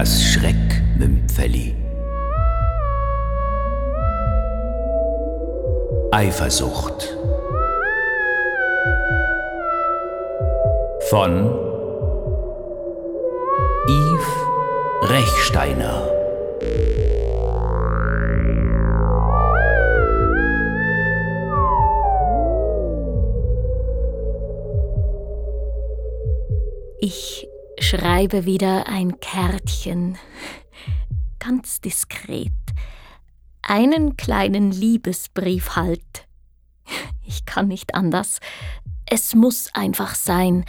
Das Schreckmümpfeli. Eifersucht. Von Yves Rechsteiner. Ich schreibe wieder ein Kärtchen. Ganz diskret. Einen kleinen Liebesbrief halt. Ich kann nicht anders. Es muss einfach sein.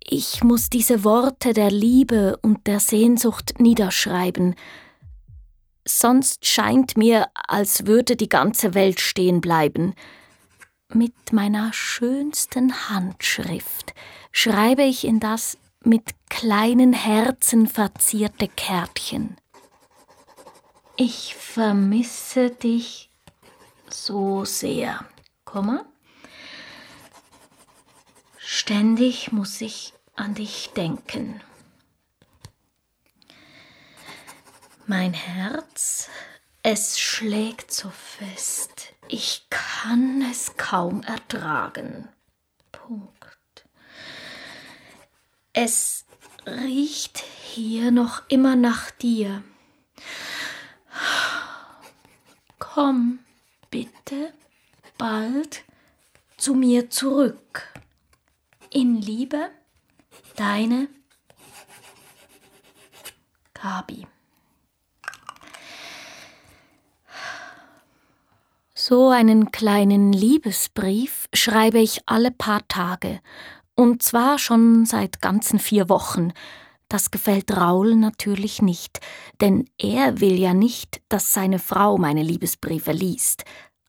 Ich muss diese Worte der Liebe und der Sehnsucht niederschreiben. Sonst scheint mir, als würde die ganze Welt stehen bleiben. Mit meiner schönsten Handschrift schreibe ich in das mit kleinen Herzen verzierte Kärtchen. Ich vermisse dich so sehr, Komma. Ständig muss ich an dich denken. Mein Herz, es schlägt so fest, ich kann es kaum ertragen. Punkt. Es riecht hier noch immer nach dir. Komm bitte bald zu mir zurück. In Liebe, deine Gabi. So einen kleinen Liebesbrief schreibe ich alle paar Tage und zwar schon seit ganzen vier Wochen. Das gefällt Raul natürlich nicht, denn er will ja nicht, dass seine Frau meine Liebesbriefe liest.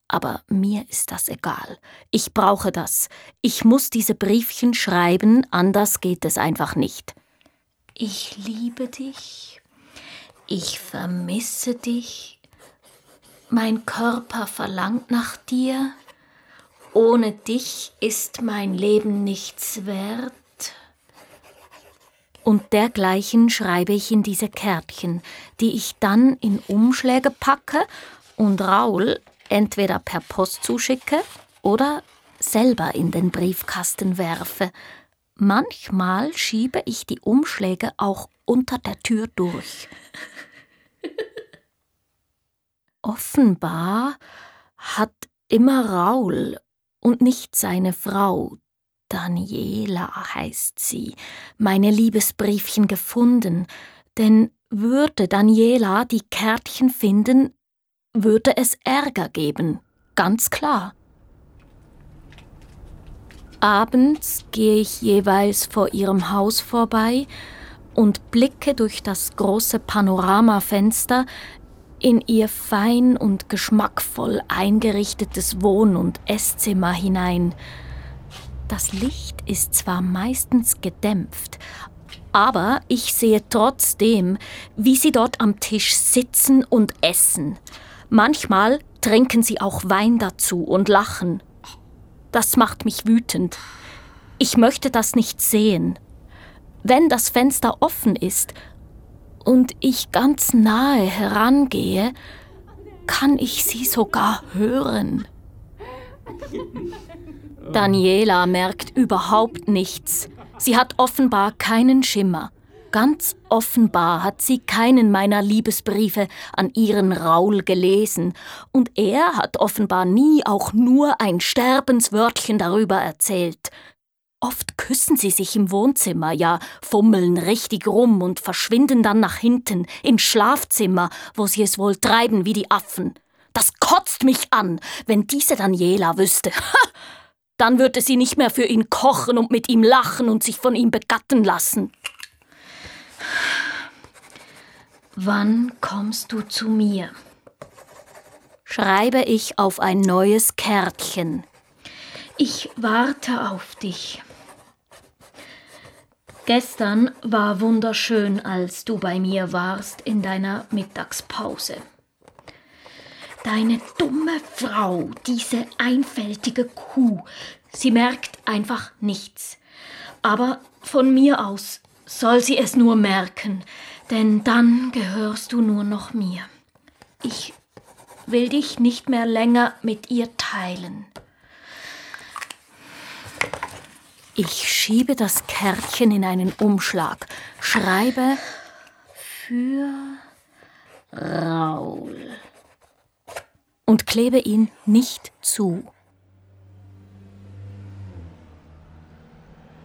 Aber mir ist das egal. Ich brauche das. Ich muss diese Briefchen schreiben, anders geht es einfach nicht. Ich liebe dich. Ich vermisse dich. Mein Körper verlangt nach dir. Ohne dich ist mein Leben nichts wert. Und dergleichen schreibe ich in diese Kärtchen, die ich dann in Umschläge packe und Raul entweder per Post zuschicke oder selber in den Briefkasten werfe. Manchmal schiebe ich die Umschläge auch unter der Tür durch. Offenbar hat immer Raul und nicht seine Frau, Daniela heißt sie, meine Liebesbriefchen gefunden, denn würde Daniela die Kärtchen finden, würde es Ärger geben, ganz klar. Abends gehe ich jeweils vor ihrem Haus vorbei und blicke durch das große Panoramafenster in ihr fein und geschmackvoll eingerichtetes Wohn- und Esszimmer hinein. Das Licht ist zwar meistens gedämpft, aber ich sehe trotzdem, wie sie dort am Tisch sitzen und essen. Manchmal trinken sie auch Wein dazu und lachen. Das macht mich wütend. Ich möchte das nicht sehen. Wenn das Fenster offen ist und ich ganz nahe herangehe, kann ich sie sogar hören. Daniela merkt überhaupt nichts. Sie hat offenbar keinen Schimmer. Ganz offenbar hat sie keinen meiner Liebesbriefe an ihren Raul gelesen, und er hat offenbar nie auch nur ein Sterbenswörtchen darüber erzählt. Oft küssen sie sich im Wohnzimmer, ja, fummeln richtig rum und verschwinden dann nach hinten, ins Schlafzimmer, wo sie es wohl treiben wie die Affen. Das kotzt mich an, wenn diese Daniela wüsste. Dann würde sie nicht mehr für ihn kochen und mit ihm lachen und sich von ihm begatten lassen. Wann kommst du zu mir? Schreibe ich auf ein neues Kärtchen. Ich warte auf dich. Gestern war wunderschön, als du bei mir warst in deiner Mittagspause. Deine dumme Frau, diese einfältige Kuh, sie merkt einfach nichts. Aber von mir aus soll sie es nur merken, Denn dann gehörst du nur noch mir. Ich will dich nicht mehr länger mit ihr teilen. Ich schiebe das Kärtchen in einen Umschlag, schreibe für Raul und klebe ihn nicht zu.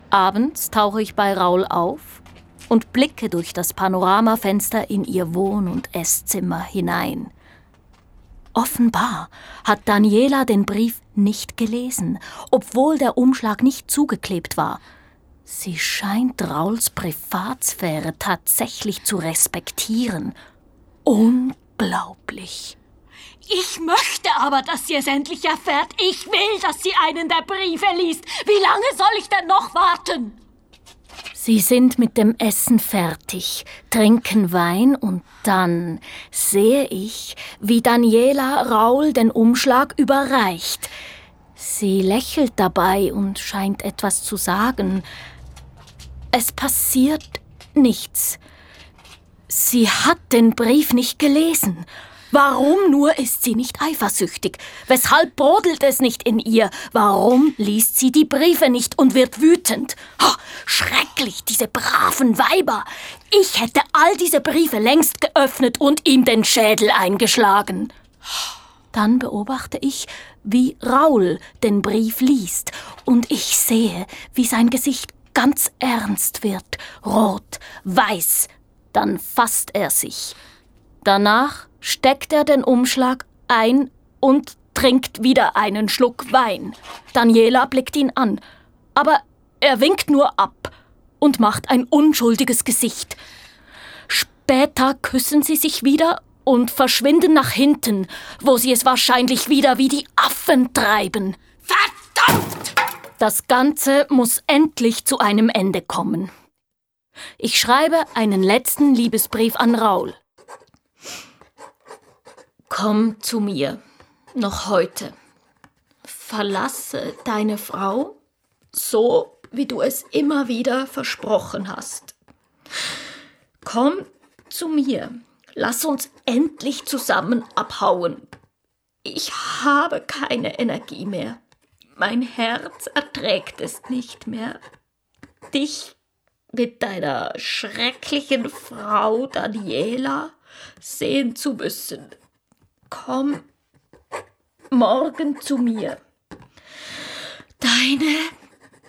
Abends tauche ich bei Raul auf und blicke durch das Panoramafenster in ihr Wohn- und Esszimmer hinein. Offenbar hat Daniela den Brief nicht gelesen, obwohl der Umschlag nicht zugeklebt war. Sie scheint Rauls Privatsphäre tatsächlich zu respektieren. Unglaublich. Ich möchte aber, dass sie es endlich erfährt. Ich will, dass sie einen der Briefe liest. Wie lange soll ich denn noch warten? Sie sind mit dem Essen fertig, trinken Wein und dann sehe ich, wie Daniela Raul den Umschlag überreicht. Sie lächelt dabei und scheint etwas zu sagen. Es passiert nichts. Sie hat den Brief nicht gelesen Warum nur ist sie nicht eifersüchtig? Weshalb brodelt es nicht in ihr? Warum liest sie die Briefe nicht und wird wütend? Oh, schrecklich, diese braven Weiber. Ich hätte all diese Briefe längst geöffnet und ihm den Schädel eingeschlagen. Dann beobachte ich, wie Raul den Brief liest, und ich sehe, wie sein Gesicht ganz ernst wird, rot, weiß. Dann fasst er sich. Danach steckt er den Umschlag ein und trinkt wieder einen Schluck Wein. Daniela blickt ihn an, aber er winkt nur ab und macht ein unschuldiges Gesicht. Später küssen sie sich wieder und verschwinden nach hinten, wo sie es wahrscheinlich wieder wie die Affen treiben. Verdammt! Das Ganze muss endlich zu einem Ende kommen. Ich schreibe einen letzten Liebesbrief an Raul. Komm zu mir, noch heute. Verlasse deine Frau, so wie du es immer wieder versprochen hast. Komm zu mir, lass uns endlich zusammen abhauen. Ich habe keine Energie mehr. Mein Herz erträgt es nicht mehr. Dich mit deiner schrecklichen Frau Daniela sehen zu müssen. Komm morgen zu mir. Deine,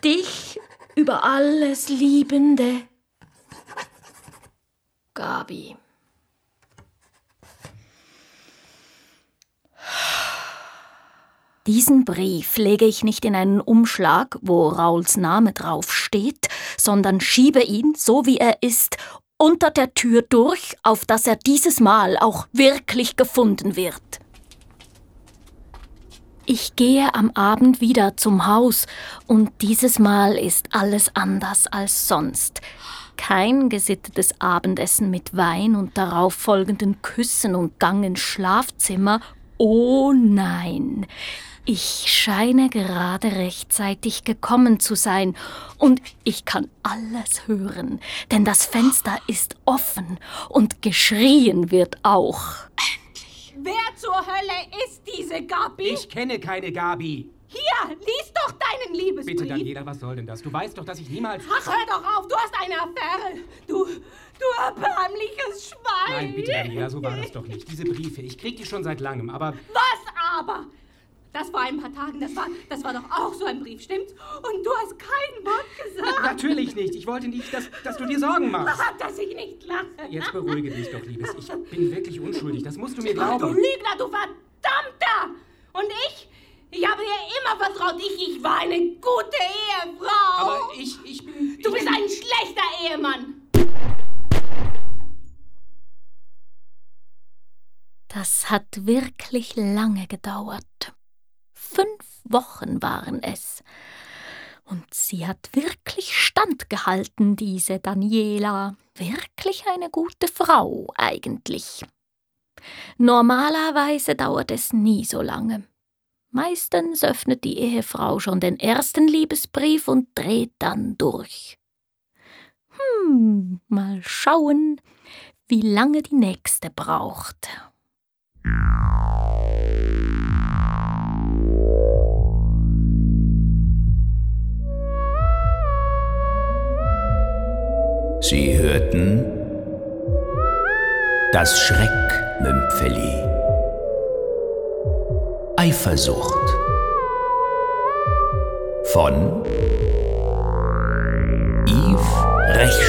dich über alles liebende Gabi. Diesen Brief lege ich nicht in einen Umschlag, wo Rauls Name drauf steht, sondern schiebe ihn, so wie er ist, unter der Tür durch, auf dass er dieses Mal auch wirklich gefunden wird. Ich gehe am Abend wieder zum Haus und dieses Mal ist alles anders als sonst. Kein gesittetes Abendessen mit Wein und darauf folgenden Küssen und Gang ins Schlafzimmer. Oh nein, ich scheine gerade rechtzeitig gekommen zu sein und ich kann alles hören, denn das Fenster ist offen und geschrien wird auch. Endlich! Wer zur Hölle ist diese Gabi? Ich kenne keine Gabi. Hier, lies doch deinen Liebesbrief. Bitte, Daniela, was soll denn das? Du weißt doch, dass ich niemals... Ach, hör doch auf, du hast eine Affäre. Du, du erbärmliches Schwein. Nein, bitte, Daniela, so war das doch nicht. Diese Briefe, ich krieg die schon seit langem, aber... Was aber? Das war ein paar Tagen, das war, das war doch auch so ein Brief, stimmt's? Und du hast kein Wort gesagt. Natürlich nicht. Ich wollte nicht, dass, dass du dir Sorgen machst. Dass ich nicht lache. Jetzt beruhige dich doch, Liebes. Ich bin wirklich unschuldig. Das musst du mir Ach, du glauben. Lügner, du Verdammter! Und ich? Ich habe dir immer vertraut. Ich, ich war eine gute Ehefrau. Aber ich, ich bin... Du ich bist ein schlechter Ehemann. Das hat wirklich lange gedauert. Fünf Wochen waren es. Und sie hat wirklich standgehalten, diese Daniela. Wirklich eine gute Frau eigentlich. Normalerweise dauert es nie so lange. Meistens öffnet die Ehefrau schon den ersten Liebesbrief und dreht dann durch. Hm, mal schauen, wie lange die nächste braucht. Sie hörten das Schreckmümpfeli. Eifersucht von Yves Rechsteiner.